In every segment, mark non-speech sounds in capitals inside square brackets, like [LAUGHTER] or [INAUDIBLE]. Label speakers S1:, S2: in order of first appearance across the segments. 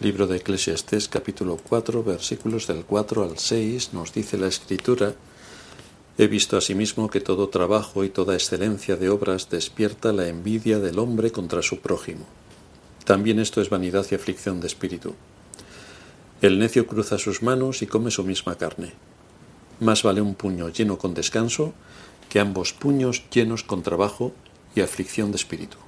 S1: Libro de Eclesiastés capítulo 4 versículos del 4 al 6 nos dice la escritura He visto asimismo que todo trabajo y toda excelencia de obras despierta la envidia del hombre contra su prójimo. También esto es vanidad y aflicción de espíritu. El necio cruza sus manos y come su misma carne. Más vale un puño lleno con descanso que ambos puños llenos con trabajo y aflicción de espíritu.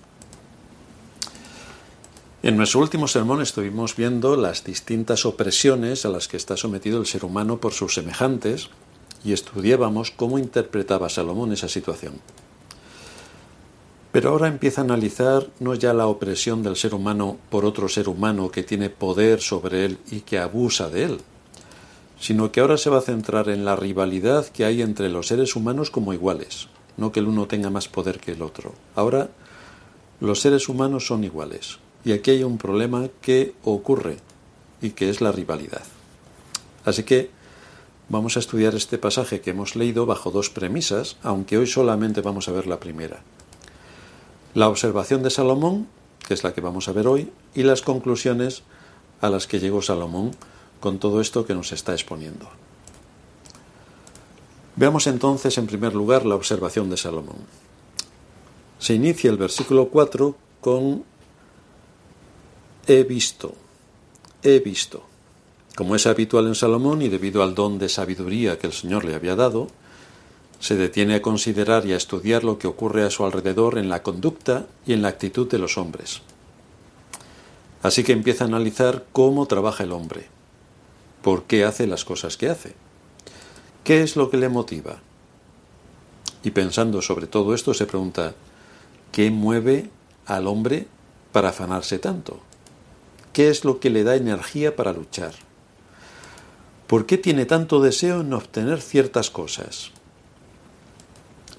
S1: En nuestro último sermón estuvimos viendo las distintas opresiones a las que está sometido el ser humano por sus semejantes y estudiábamos cómo interpretaba Salomón esa situación. Pero ahora empieza a analizar no ya la opresión del ser humano por otro ser humano que tiene poder sobre él y que abusa de él, sino que ahora se va a centrar en la rivalidad que hay entre los seres humanos como iguales, no que el uno tenga más poder que el otro. Ahora los seres humanos son iguales, y aquí hay un problema que ocurre y que es la rivalidad. Así que vamos a estudiar este pasaje que hemos leído bajo dos premisas, aunque hoy solamente vamos a ver la primera. La observación de Salomón, que es la que vamos a ver hoy, y las conclusiones a las que llegó Salomón con todo esto que nos está exponiendo. Veamos entonces en primer lugar la observación de Salomón. Se inicia el versículo 4 con he visto, he visto. Como es habitual en Salomón y debido al don de sabiduría que el Señor le había dado, se detiene a considerar y a estudiar lo que ocurre a su alrededor en la conducta y en la actitud de los hombres. Así que empieza a analizar cómo trabaja el hombre, por qué hace las cosas que hace, qué es lo que le motiva. Y pensando sobre todo esto se pregunta, ¿qué mueve al hombre para afanarse tanto? ¿Qué es lo que le da energía para luchar? ¿Por qué tiene tanto deseo en obtener ciertas cosas?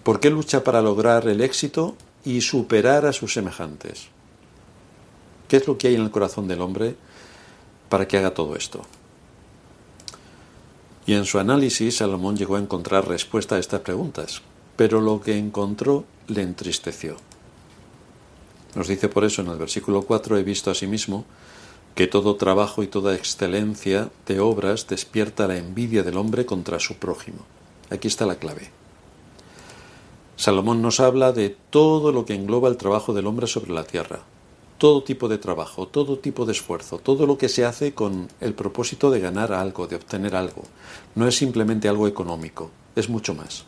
S1: ¿Por qué lucha para lograr el éxito y superar a sus semejantes? ¿Qué es lo que hay en el corazón del hombre para que haga todo esto? Y en su análisis Salomón llegó a encontrar respuesta a estas preguntas, pero lo que encontró le entristeció. Nos dice por eso en el versículo 4, he visto a sí mismo que todo trabajo y toda excelencia de obras despierta la envidia del hombre contra su prójimo. Aquí está la clave. Salomón nos habla de todo lo que engloba el trabajo del hombre sobre la tierra, todo tipo de trabajo, todo tipo de esfuerzo, todo lo que se hace con el propósito de ganar algo, de obtener algo. No es simplemente algo económico, es mucho más.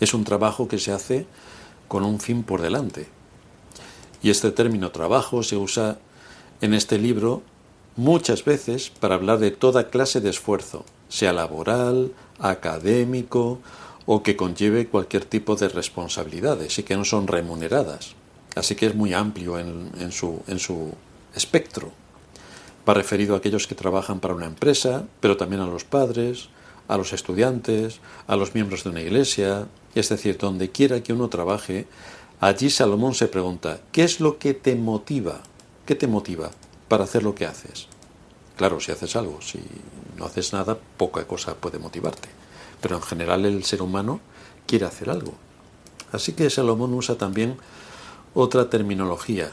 S1: Es un trabajo que se hace con un fin por delante. Y este término trabajo se usa en este libro muchas veces para hablar de toda clase de esfuerzo, sea laboral, académico o que conlleve cualquier tipo de responsabilidades y que no son remuneradas. Así que es muy amplio en, su, su espectro. Va referido a aquellos que trabajan para una empresa, pero también a los padres, a los estudiantes, a los miembros de una iglesia, es decir, donde quiera que uno trabaje, allí Salomón se pregunta, ¿qué es lo que te motiva ¿Qué te motiva para hacer lo que haces? Claro, si haces algo, si no haces nada, poca cosa puede motivarte. Pero en general el ser humano quiere hacer algo. Así que Salomón usa también otra terminología.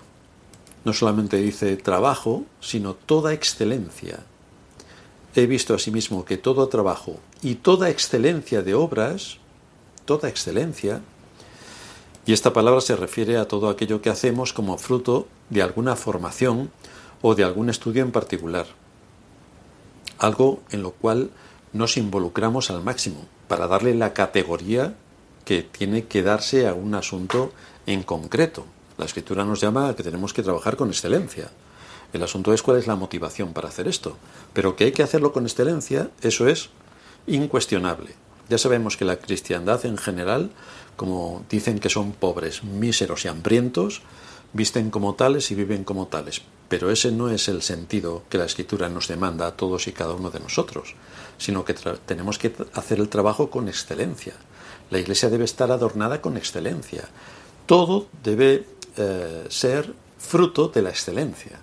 S1: No solamente dice trabajo, sino toda excelencia. He visto asimismo que todo trabajo y toda excelencia de obras, toda excelencia, y esta palabra se refiere a todo aquello que hacemos como fruto de alguna formación o de algún estudio en particular. Algo en lo cual nos involucramos al máximo para darle la categoría que tiene que darse a un asunto en concreto. La escritura nos llama a que tenemos que trabajar con excelencia. El asunto es cuál es la motivación para hacer esto. Pero que hay que hacerlo con excelencia, eso es incuestionable. Ya sabemos que la cristiandad en general, como dicen que son pobres, míseros y hambrientos, visten como tales y viven como tales. Pero ese no es el sentido que la escritura nos demanda a todos y cada uno de nosotros, sino que tenemos que hacer el trabajo con excelencia. La iglesia debe estar adornada con excelencia. Todo debe eh, ser fruto de la excelencia.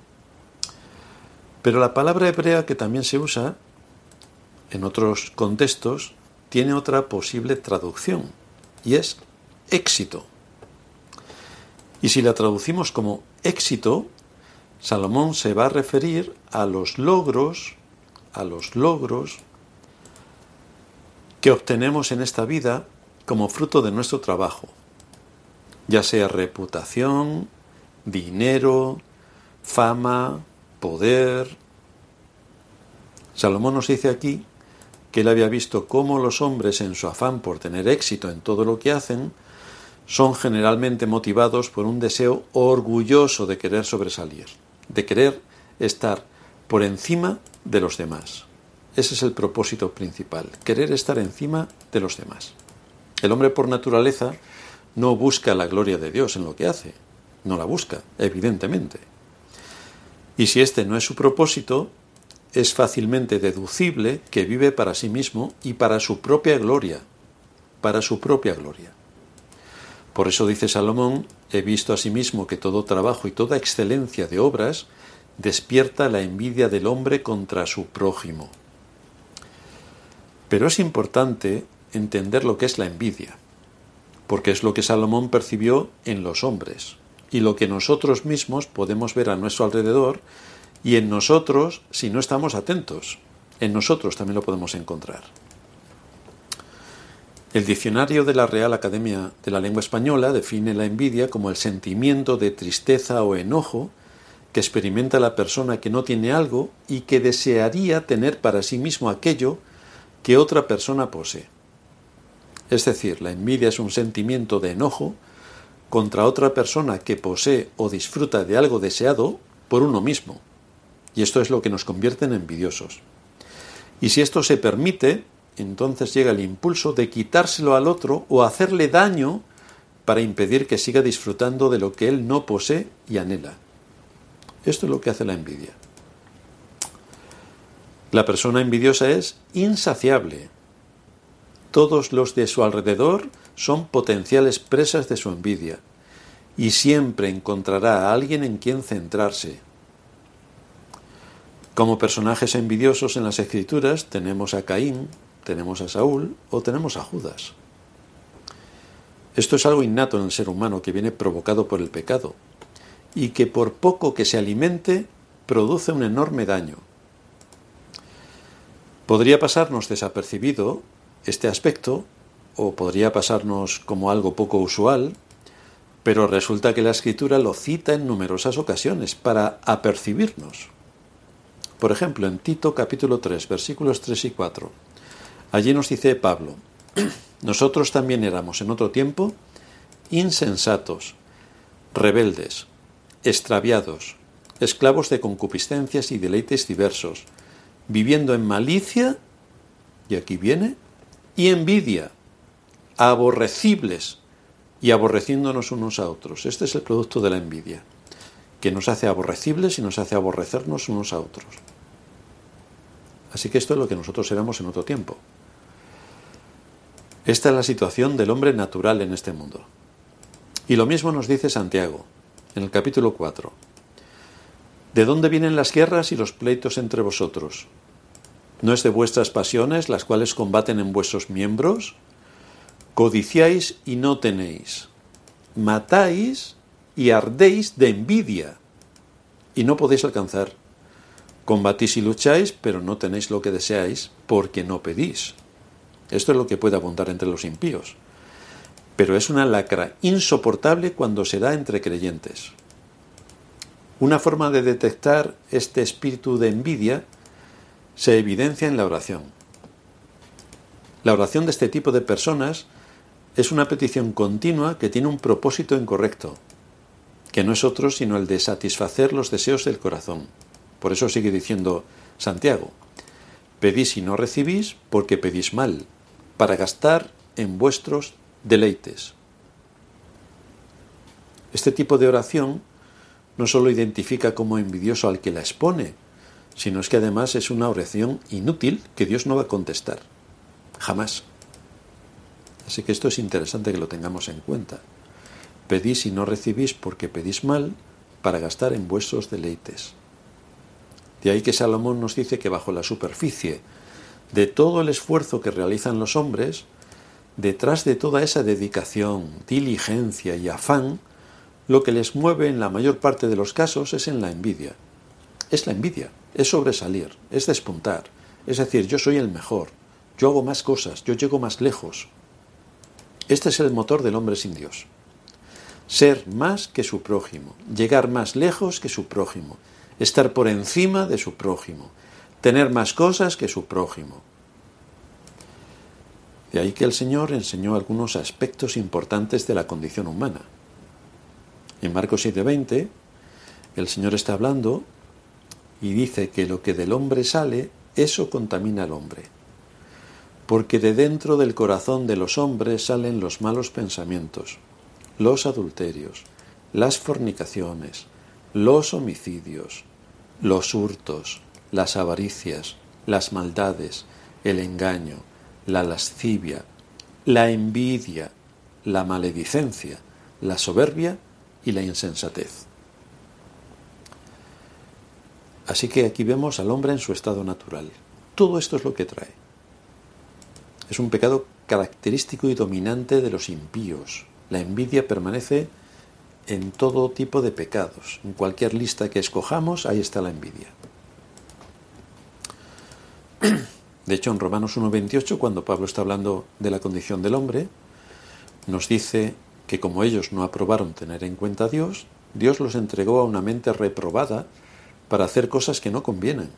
S1: Pero la palabra hebrea que también se usa en otros contextos tiene otra posible traducción y es éxito. Y si la traducimos como éxito, Salomón se va a referir a los logros, a los logros que obtenemos en esta vida como fruto de nuestro trabajo, ya sea reputación, dinero, fama, poder. Salomón nos dice aquí que él había visto cómo los hombres en su afán por tener éxito en todo lo que hacen, son generalmente motivados por un deseo orgulloso de querer sobresalir, de querer estar por encima de los demás. Ese es el propósito principal, querer estar encima de los demás. El hombre por naturaleza no busca la gloria de Dios en lo que hace, no la busca, evidentemente. Y si este no es su propósito, es fácilmente deducible que vive para sí mismo y para su propia gloria, para su propia gloria. Por eso dice Salomón, he visto asimismo que todo trabajo y toda excelencia de obras despierta la envidia del hombre contra su prójimo. Pero es importante entender lo que es la envidia, porque es lo que Salomón percibió en los hombres y lo que nosotros mismos podemos ver a nuestro alrededor y en nosotros si no estamos atentos. En nosotros también lo podemos encontrar. El diccionario de la Real Academia de la Lengua Española define la envidia como el sentimiento de tristeza o enojo que experimenta la persona que no tiene algo y que desearía tener para sí mismo aquello que otra persona posee. Es decir, la envidia es un sentimiento de enojo contra otra persona que posee o disfruta de algo deseado por uno mismo. Y esto es lo que nos convierte en envidiosos. Y si esto se permite, entonces llega el impulso de quitárselo al otro o hacerle daño para impedir que siga disfrutando de lo que él no posee y anhela. Esto es lo que hace la envidia. La persona envidiosa es insaciable. Todos los de su alrededor son potenciales presas de su envidia y siempre encontrará a alguien en quien centrarse. Como personajes envidiosos en las escrituras tenemos a Caín, tenemos a Saúl o tenemos a Judas. Esto es algo innato en el ser humano que viene provocado por el pecado y que por poco que se alimente produce un enorme daño. Podría pasarnos desapercibido este aspecto o podría pasarnos como algo poco usual, pero resulta que la escritura lo cita en numerosas ocasiones para apercibirnos. Por ejemplo, en Tito capítulo 3, versículos 3 y 4. Allí nos dice Pablo, [CLEARS THROAT] nosotros también éramos en otro tiempo insensatos, rebeldes, extraviados, esclavos de concupiscencias y deleites diversos, viviendo en malicia, y aquí viene, y envidia, aborrecibles y aborreciéndonos unos a otros. Este es el producto de la envidia, que nos hace aborrecibles y nos hace aborrecernos unos a otros. Así que esto es lo que nosotros éramos en otro tiempo. Esta es la situación del hombre natural en este mundo. Y lo mismo nos dice Santiago, en el capítulo 4. ¿De dónde vienen las guerras y los pleitos entre vosotros? ¿No es de vuestras pasiones las cuales combaten en vuestros miembros? Codiciáis y no tenéis. Matáis y ardéis de envidia y no podéis alcanzar. Combatís y lucháis, pero no tenéis lo que deseáis porque no pedís. Esto es lo que puede abundar entre los impíos. Pero es una lacra insoportable cuando se da entre creyentes. Una forma de detectar este espíritu de envidia se evidencia en la oración. La oración de este tipo de personas es una petición continua que tiene un propósito incorrecto, que no es otro sino el de satisfacer los deseos del corazón. Por eso sigue diciendo Santiago, pedís y no recibís porque pedís mal, para gastar en vuestros deleites. Este tipo de oración no solo identifica como envidioso al que la expone, sino es que además es una oración inútil que Dios no va a contestar. Jamás. Así que esto es interesante que lo tengamos en cuenta. Pedís y no recibís porque pedís mal para gastar en vuestros deleites. De ahí que Salomón nos dice que bajo la superficie de todo el esfuerzo que realizan los hombres, detrás de toda esa dedicación, diligencia y afán, lo que les mueve en la mayor parte de los casos es en la envidia. Es la envidia, es sobresalir, es despuntar, es decir, yo soy el mejor, yo hago más cosas, yo llego más lejos. Este es el motor del hombre sin Dios. Ser más que su prójimo, llegar más lejos que su prójimo, estar por encima de su prójimo, tener más cosas que su prójimo. De ahí que el Señor enseñó algunos aspectos importantes de la condición humana. En Marcos 7:20, el Señor está hablando y dice que lo que del hombre sale, eso contamina al hombre. Porque de dentro del corazón de los hombres salen los malos pensamientos, los adulterios, las fornicaciones, los homicidios, los hurtos, las avaricias, las maldades, el engaño, la lascivia, la envidia, la maledicencia, la soberbia y la insensatez. Así que aquí vemos al hombre en su estado natural. Todo esto es lo que trae. Es un pecado característico y dominante de los impíos. La envidia permanece en todo tipo de pecados. En cualquier lista que escojamos, ahí está la envidia. [CLEARS THROAT] De hecho, en Romanos 1.28, cuando Pablo está hablando de la condición del hombre, nos dice que como ellos no aprobaron tener en cuenta a Dios, Dios los entregó a una mente reprobada para hacer cosas que no convienen,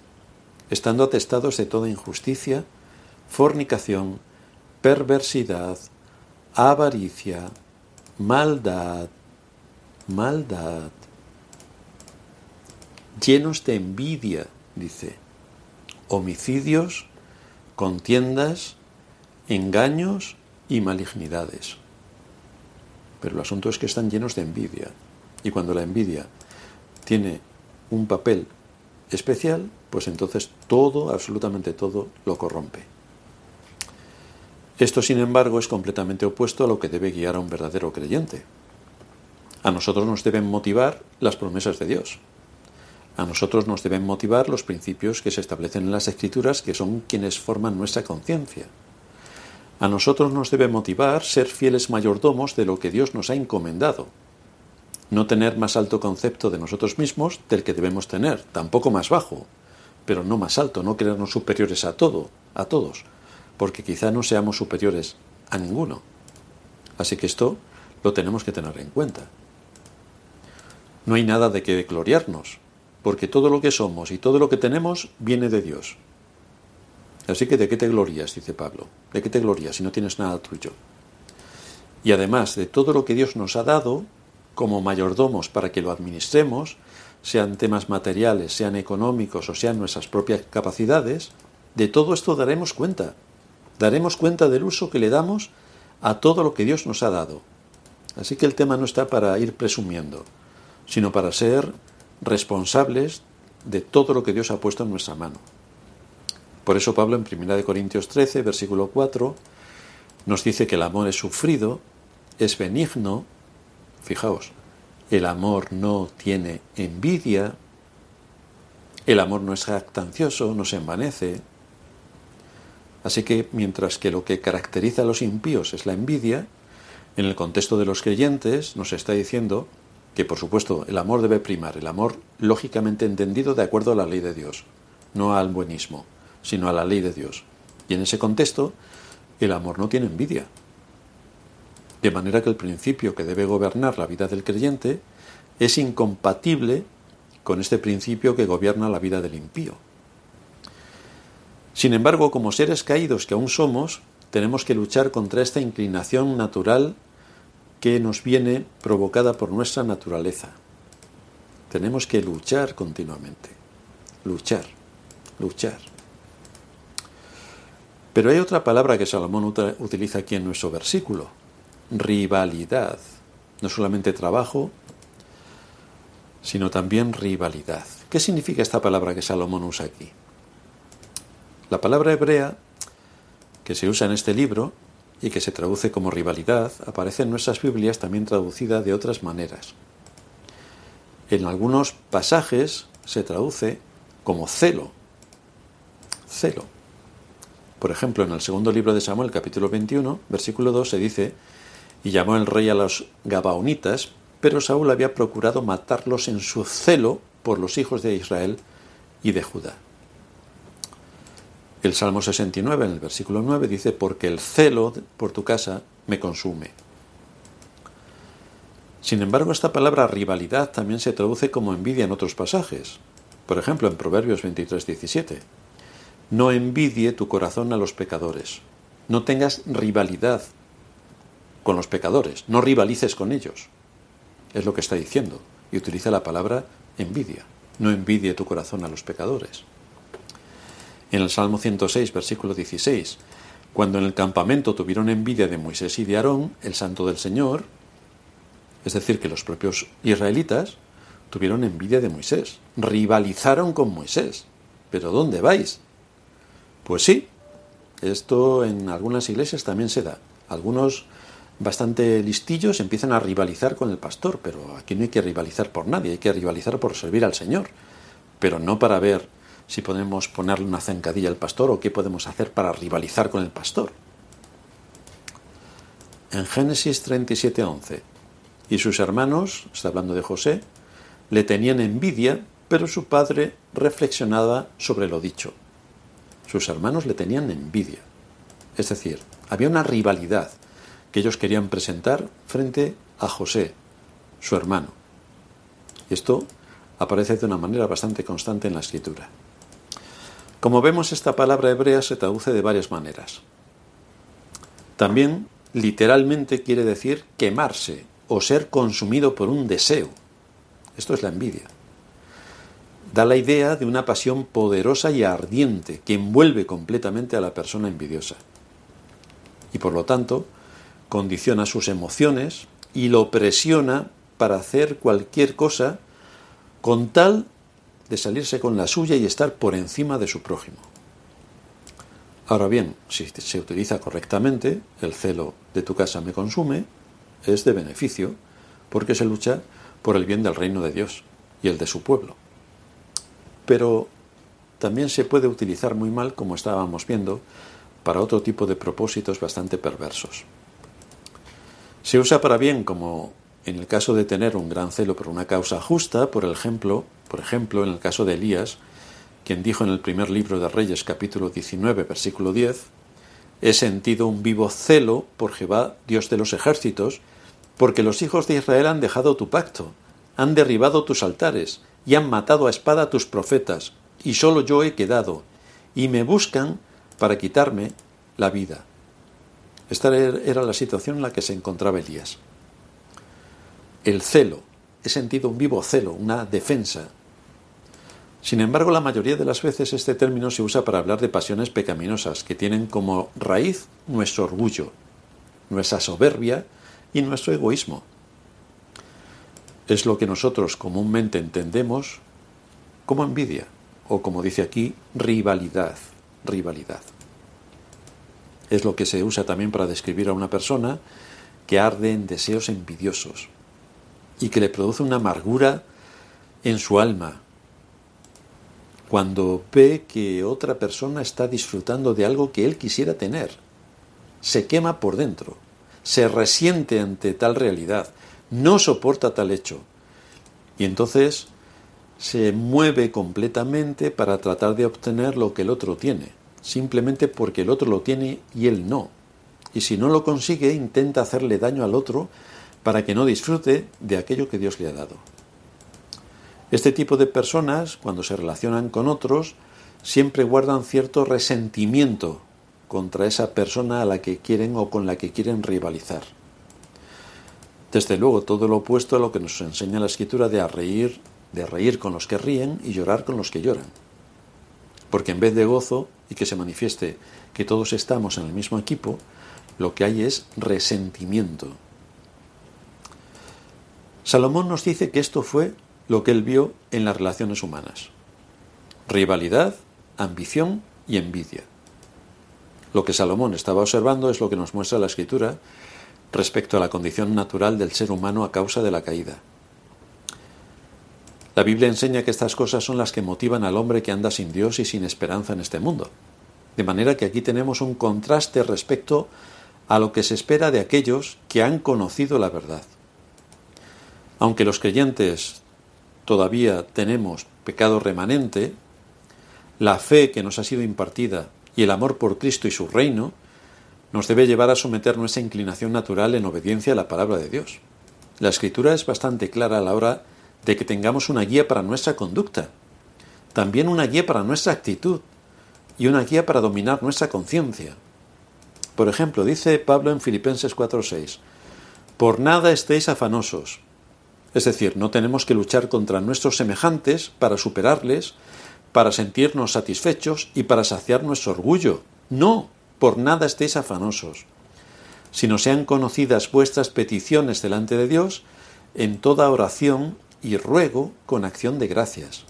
S1: estando atestados de toda injusticia, fornicación, perversidad, avaricia, maldad, maldad, llenos de envidia, dice, homicidios, contiendas, engaños y malignidades. Pero el asunto es que están llenos de envidia. Y cuando la envidia tiene un papel especial, pues entonces todo, absolutamente todo, lo corrompe. Esto, sin embargo, es completamente opuesto a lo que debe guiar a un verdadero creyente. A nosotros nos deben motivar las promesas de Dios. A nosotros nos deben motivar los principios que se establecen en las Escrituras, que son quienes forman nuestra conciencia. A nosotros nos debe motivar ser fieles mayordomos de lo que Dios nos ha encomendado. No tener más alto concepto de nosotros mismos del que debemos tener, tampoco más bajo, pero no más alto, no creernos superiores a todo, a todos, porque quizá no seamos superiores a ninguno. Así que esto lo tenemos que tener en cuenta. No hay nada de que gloriarnos, porque todo lo que somos y todo lo que tenemos viene de Dios. Así que ¿de qué te glorías? dice Pablo. ¿De qué te glorías si no tienes nada tuyo? Y además de todo lo que Dios nos ha dado como mayordomos para que lo administremos, sean temas materiales, sean económicos o sean nuestras propias capacidades, de todo esto daremos cuenta. Daremos cuenta del uso que le damos a todo lo que Dios nos ha dado. Así que el tema no está para ir presumiendo, sino para ser responsables de todo lo que Dios ha puesto en nuestra mano. Por eso Pablo en 1 Corintios 13, versículo 4, nos dice que el amor es sufrido, es benigno, fijaos, el amor no tiene envidia, el amor no es jactancioso, no se envanece. Así que mientras que lo que caracteriza a los impíos es la envidia, en el contexto de los creyentes nos está diciendo que por supuesto el amor debe primar, el amor lógicamente entendido de acuerdo a la ley de Dios, no al buenismo, sino a la ley de Dios. Y en ese contexto, el amor no tiene envidia. De manera que el principio que debe gobernar la vida del creyente es incompatible con este principio que gobierna la vida del impío. Sin embargo, como seres caídos que aún somos, tenemos que luchar contra esta inclinación natural que nos viene provocada por nuestra naturaleza. Tenemos que luchar continuamente. Luchar, luchar. Pero hay otra palabra que Salomón utiliza aquí en nuestro versículo, rivalidad. No solamente trabajo, sino también rivalidad. ¿Qué significa esta palabra que Salomón usa aquí? La palabra hebrea que se usa en este libro y que se traduce como rivalidad, aparece en nuestras Biblias también traducida de otras maneras. En algunos pasajes se traduce como celo. Celo. Por ejemplo, en el segundo libro de Samuel, capítulo 21, versículo 2, se dice, y llamó el rey a los Gabaonitas, pero Saúl había procurado matarlos en su celo por los hijos de Israel y de Judá. El Salmo 69, en el versículo 9, dice, porque el celo por tu casa me consume. Sin embargo, esta palabra rivalidad también se traduce como envidia en otros pasajes. Por ejemplo, en Proverbios 23, 17. No envidie tu corazón a los pecadores. No tengas rivalidad con los pecadores. No rivalices con ellos. Es lo que está diciendo. Y utiliza la palabra envidia. No envidie tu corazón a los pecadores. En el Salmo 106, versículo 16, cuando en el campamento tuvieron envidia de Moisés y de Aarón, el santo del Señor, es decir, que los propios israelitas tuvieron envidia de Moisés, rivalizaron con Moisés. ¿Pero dónde vais? Pues sí, esto en algunas iglesias también se da. Algunos bastante listillos empiezan a rivalizar con el pastor, pero aquí no hay que rivalizar por nadie, hay que rivalizar por servir al Señor, pero no para ver si podemos ponerle una zancadilla al pastor o qué podemos hacer para rivalizar con el pastor. En Génesis 37:11, y sus hermanos, está hablando de José, le tenían envidia, pero su padre reflexionaba sobre lo dicho. Sus hermanos le tenían envidia. Es decir, había una rivalidad que ellos querían presentar frente a José, su hermano. Esto aparece de una manera bastante constante en la escritura. Como vemos, esta palabra hebrea se traduce de varias maneras. También literalmente quiere decir quemarse o ser consumido por un deseo. Esto es la envidia. Da la idea de una pasión poderosa y ardiente que envuelve completamente a la persona envidiosa. Y por lo tanto, condiciona sus emociones y lo presiona para hacer cualquier cosa con tal de salirse con la suya y estar por encima de su prójimo. Ahora bien, si se utiliza correctamente, el celo de tu casa me consume, es de beneficio, porque se lucha por el bien del reino de Dios y el de su pueblo. Pero también se puede utilizar muy mal, como estábamos viendo, para otro tipo de propósitos bastante perversos. Se usa para bien como en el caso de tener un gran celo por una causa justa, por ejemplo, por ejemplo, en el caso de Elías, quien dijo en el primer libro de Reyes capítulo 19 versículo 10, He sentido un vivo celo por Jehová, Dios de los ejércitos, porque los hijos de Israel han dejado tu pacto, han derribado tus altares y han matado a espada a tus profetas, y solo yo he quedado, y me buscan para quitarme la vida. Esta era la situación en la que se encontraba Elías. El celo, he sentido un vivo celo, una defensa. Sin embargo, la mayoría de las veces este término se usa para hablar de pasiones pecaminosas que tienen como raíz nuestro orgullo, nuestra soberbia y nuestro egoísmo. Es lo que nosotros comúnmente entendemos como envidia, o como dice aquí, rivalidad, rivalidad. Es lo que se usa también para describir a una persona que arde en deseos envidiosos y que le produce una amargura en su alma cuando ve que otra persona está disfrutando de algo que él quisiera tener. Se quema por dentro se resiente ante tal realidad, no soporta tal hecho. Y entonces se mueve completamente para tratar de obtener lo que el otro tiene, simplemente porque el otro lo tiene y él no. Y si no lo consigue, intenta hacerle daño al otro para que no disfrute de aquello que Dios le ha dado. Este tipo de personas, cuando se relacionan con otros, siempre guardan cierto resentimiento contra esa persona a la que quieren o con la que quieren rivalizar. Desde luego, todo lo opuesto a lo que nos enseña la escritura de reír, de reír con los que ríen y llorar con los que lloran. Porque en vez de gozo y que se manifieste que todos estamos en el mismo equipo, lo que hay es resentimiento. Salomón nos dice que esto fue lo que él vio en las relaciones humanas. Rivalidad, ambición y envidia. Lo que Salomón estaba observando es lo que nos muestra la escritura respecto a la condición natural del ser humano a causa de la caída. La Biblia enseña que estas cosas son las que motivan al hombre que anda sin Dios y sin esperanza en este mundo. De manera que aquí tenemos un contraste respecto a lo que se espera de aquellos que han conocido la verdad. Aunque los creyentes todavía tenemos pecado remanente, la fe que nos ha sido impartida y el amor por Cristo y su reino nos debe llevar a someter nuestra inclinación natural en obediencia a la palabra de Dios. La escritura es bastante clara a la hora de que tengamos una guía para nuestra conducta, también una guía para nuestra actitud y una guía para dominar nuestra conciencia. Por ejemplo, dice Pablo en Filipenses 4:6, por nada estéis afanosos. Es decir, no tenemos que luchar contra nuestros semejantes para superarles, para sentirnos satisfechos y para saciar nuestro orgullo. No, por nada estéis afanosos. Sino sean conocidas vuestras peticiones delante de Dios en toda oración y ruego con acción de gracias.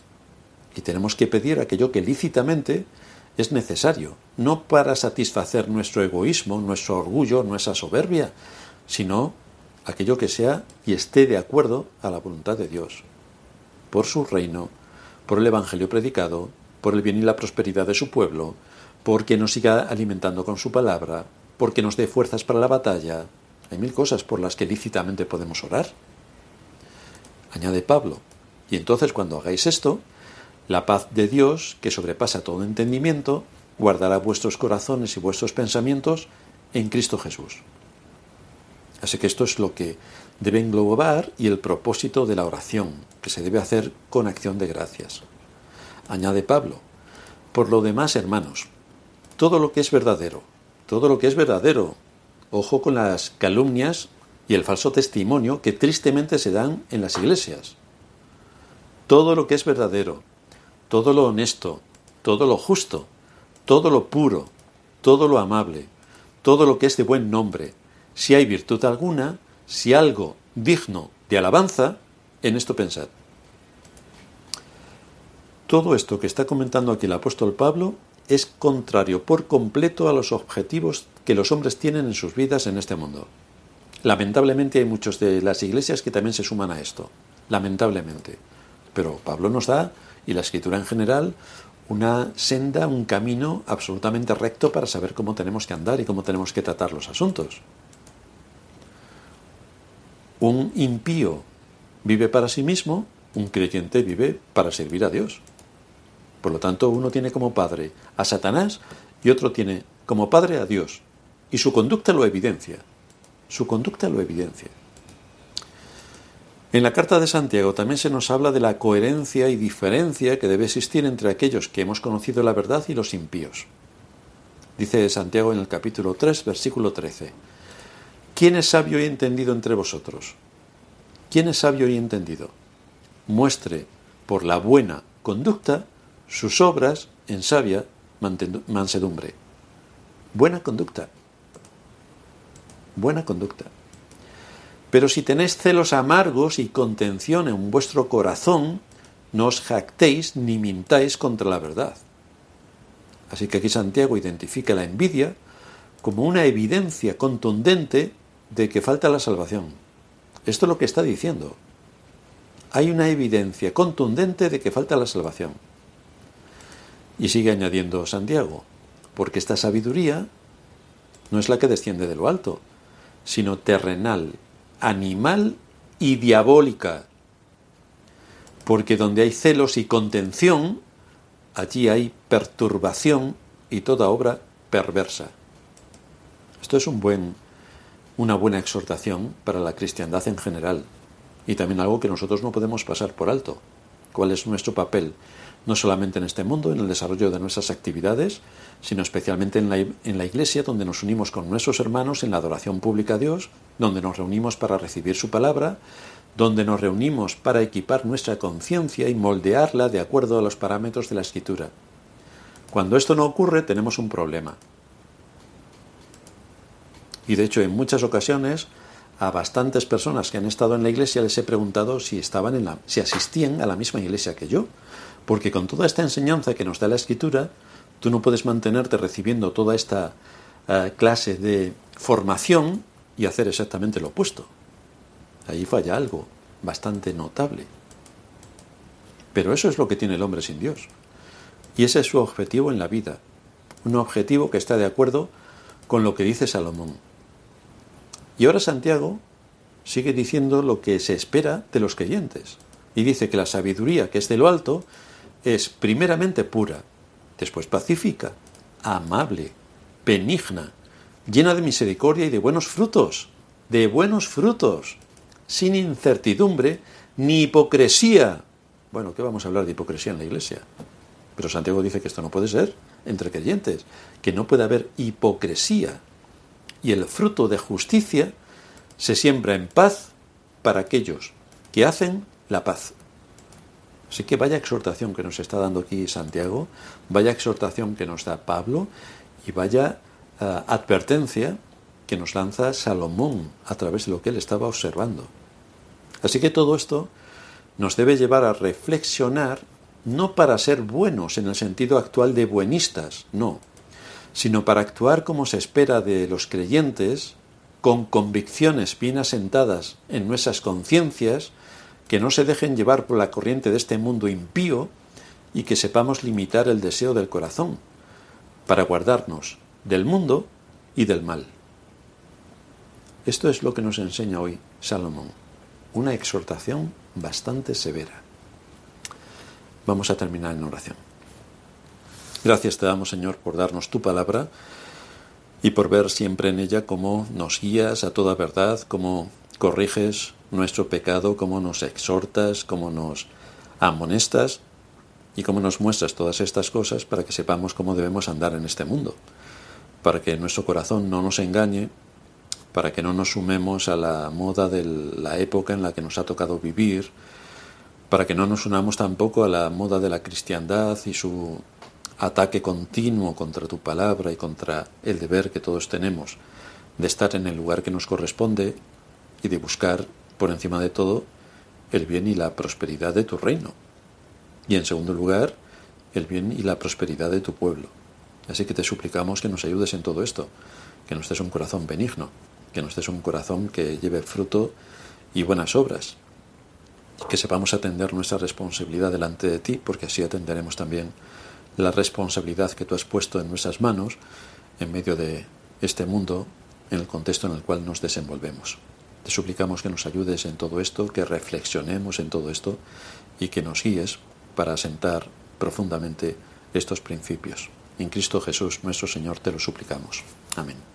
S1: Y tenemos que pedir aquello que lícitamente es necesario, no para satisfacer nuestro egoísmo, nuestro orgullo, nuestra soberbia, sino aquello que sea y esté de acuerdo a la voluntad de Dios, por su reino, por el Evangelio predicado, por el bien y la prosperidad de su pueblo, porque nos siga alimentando con su palabra, porque nos dé fuerzas para la batalla. Hay mil cosas por las que lícitamente podemos orar. Añade Pablo, y entonces cuando hagáis esto, la paz de Dios, que sobrepasa todo entendimiento, guardará vuestros corazones y vuestros pensamientos en Cristo Jesús. Así que esto es lo que debe englobar y el propósito de la oración, que se debe hacer con acción de gracias. Añade Pablo, por lo demás, hermanos, todo lo que es verdadero, todo lo que es verdadero, ojo con las calumnias y el falso testimonio que tristemente se dan en las iglesias. Todo lo que es verdadero, todo lo honesto, todo lo justo, todo lo puro, todo lo amable, todo lo que es de buen nombre, si hay virtud alguna, si algo digno de alabanza, en esto pensad. Todo esto que está comentando aquí el apóstol Pablo es contrario por completo a los objetivos que los hombres tienen en sus vidas en este mundo. Lamentablemente hay muchos de las iglesias que también se suman a esto. Lamentablemente. Pero Pablo nos da y la escritura en general una senda, un camino absolutamente recto para saber cómo tenemos que andar y cómo tenemos que tratar los asuntos. Un impío vive para sí mismo, un creyente vive para servir a Dios. Por lo tanto, uno tiene como padre a Satanás y otro tiene como padre a Dios. Y su conducta lo evidencia. Su conducta lo evidencia. En la carta de Santiago también se nos habla de la coherencia y diferencia que debe existir entre aquellos que hemos conocido la verdad y los impíos. Dice Santiago en el capítulo 3, versículo 13. ¿Quién es sabio y entendido entre vosotros? ¿Quién es sabio y entendido? Muestre por la buena conducta sus obras en sabia mansedumbre. Buena conducta. Buena conducta. Pero si tenéis celos amargos y contención en vuestro corazón, no os jactéis ni mintáis contra la verdad. Así que aquí Santiago identifica la envidia como una evidencia contundente de que falta la salvación. Esto es lo que está diciendo. Hay una evidencia contundente de que falta la salvación. Y sigue añadiendo Santiago, porque esta sabiduría no es la que desciende de lo alto, sino terrenal, animal y diabólica. Porque donde hay celos y contención, allí hay perturbación y toda obra perversa. Esto es un buen, una buena exhortación para la cristiandad en general y también algo que nosotros no podemos pasar por alto. ¿Cuál es nuestro papel? No solamente en este mundo, en el desarrollo de nuestras actividades, sino especialmente en la, en la iglesia, donde nos unimos con nuestros hermanos en la adoración pública a Dios, donde nos reunimos para recibir su palabra, donde nos reunimos para equipar nuestra conciencia y moldearla de acuerdo a los parámetros de la escritura. Cuando esto no ocurre, tenemos un problema. Y de hecho, en muchas ocasiones, a bastantes personas que han estado en la iglesia les he preguntado si estaban en la, si asistían a la misma iglesia que yo, porque con toda esta enseñanza que nos da la escritura, Tú no puedes mantenerte recibiendo toda esta eh, clase de formación y hacer exactamente lo opuesto. Ahí falla algo bastante notable. Pero eso es lo que tiene el hombre sin Dios. Y ese es su objetivo en la vida. Un objetivo que está de acuerdo con lo que dice Salomón. Y ahora Santiago sigue diciendo lo que se espera de los creyentes. Y dice que la sabiduría que es de lo alto es primeramente pura, después pacífica, amable, benigna, llena de misericordia y de buenos frutos, de buenos frutos, sin incertidumbre ni hipocresía. Bueno, ¿qué vamos a hablar de hipocresía en la iglesia? Pero Santiago dice que esto no puede ser entre creyentes, que no puede haber hipocresía. Y el fruto de justicia se siembra en paz para aquellos que hacen la paz. Así que vaya exhortación que nos está dando aquí Santiago, vaya exhortación que nos da Pablo y vaya eh, advertencia que nos lanza Salomón a través de lo que él estaba observando. Así que todo esto nos debe llevar a reflexionar no para ser buenos en el sentido actual de buenistas, no, sino para actuar como se espera de los creyentes, con convicciones bien asentadas en nuestras conciencias, que no se dejen llevar por la corriente de este mundo impío y que sepamos limitar el deseo del corazón, para guardarnos del mundo y del mal. Esto es lo que nos enseña hoy Salomón, una exhortación bastante severa. Vamos a terminar en oración. Gracias te damos, Señor, por darnos tu palabra y por ver siempre en ella cómo nos guías a toda verdad, cómo corriges nuestro pecado, cómo nos exhortas, cómo nos amonestas y cómo nos muestras todas estas cosas para que sepamos cómo debemos andar en este mundo, para que nuestro corazón no nos engañe, para que no nos sumemos a la moda de la época en la que nos ha tocado vivir, para que no nos unamos tampoco a la moda de la cristiandad y su ataque continuo contra tu palabra y contra el deber que todos tenemos de estar en el lugar que nos corresponde y de buscar, por encima de todo, el bien y la prosperidad de tu reino. Y en segundo lugar, el bien y la prosperidad de tu pueblo. Así que te suplicamos que nos ayudes en todo esto, que nos des un corazón benigno, que nos des un corazón que lleve fruto y buenas obras, que sepamos atender nuestra responsabilidad delante de ti, porque así atenderemos también la responsabilidad que tú has puesto en nuestras manos en medio de este mundo, en el contexto en el cual nos desenvolvemos. Te suplicamos que nos ayudes en todo esto, que reflexionemos en todo esto y que nos guíes para asentar profundamente estos principios. En Cristo Jesús, nuestro Señor, te lo suplicamos. Amén.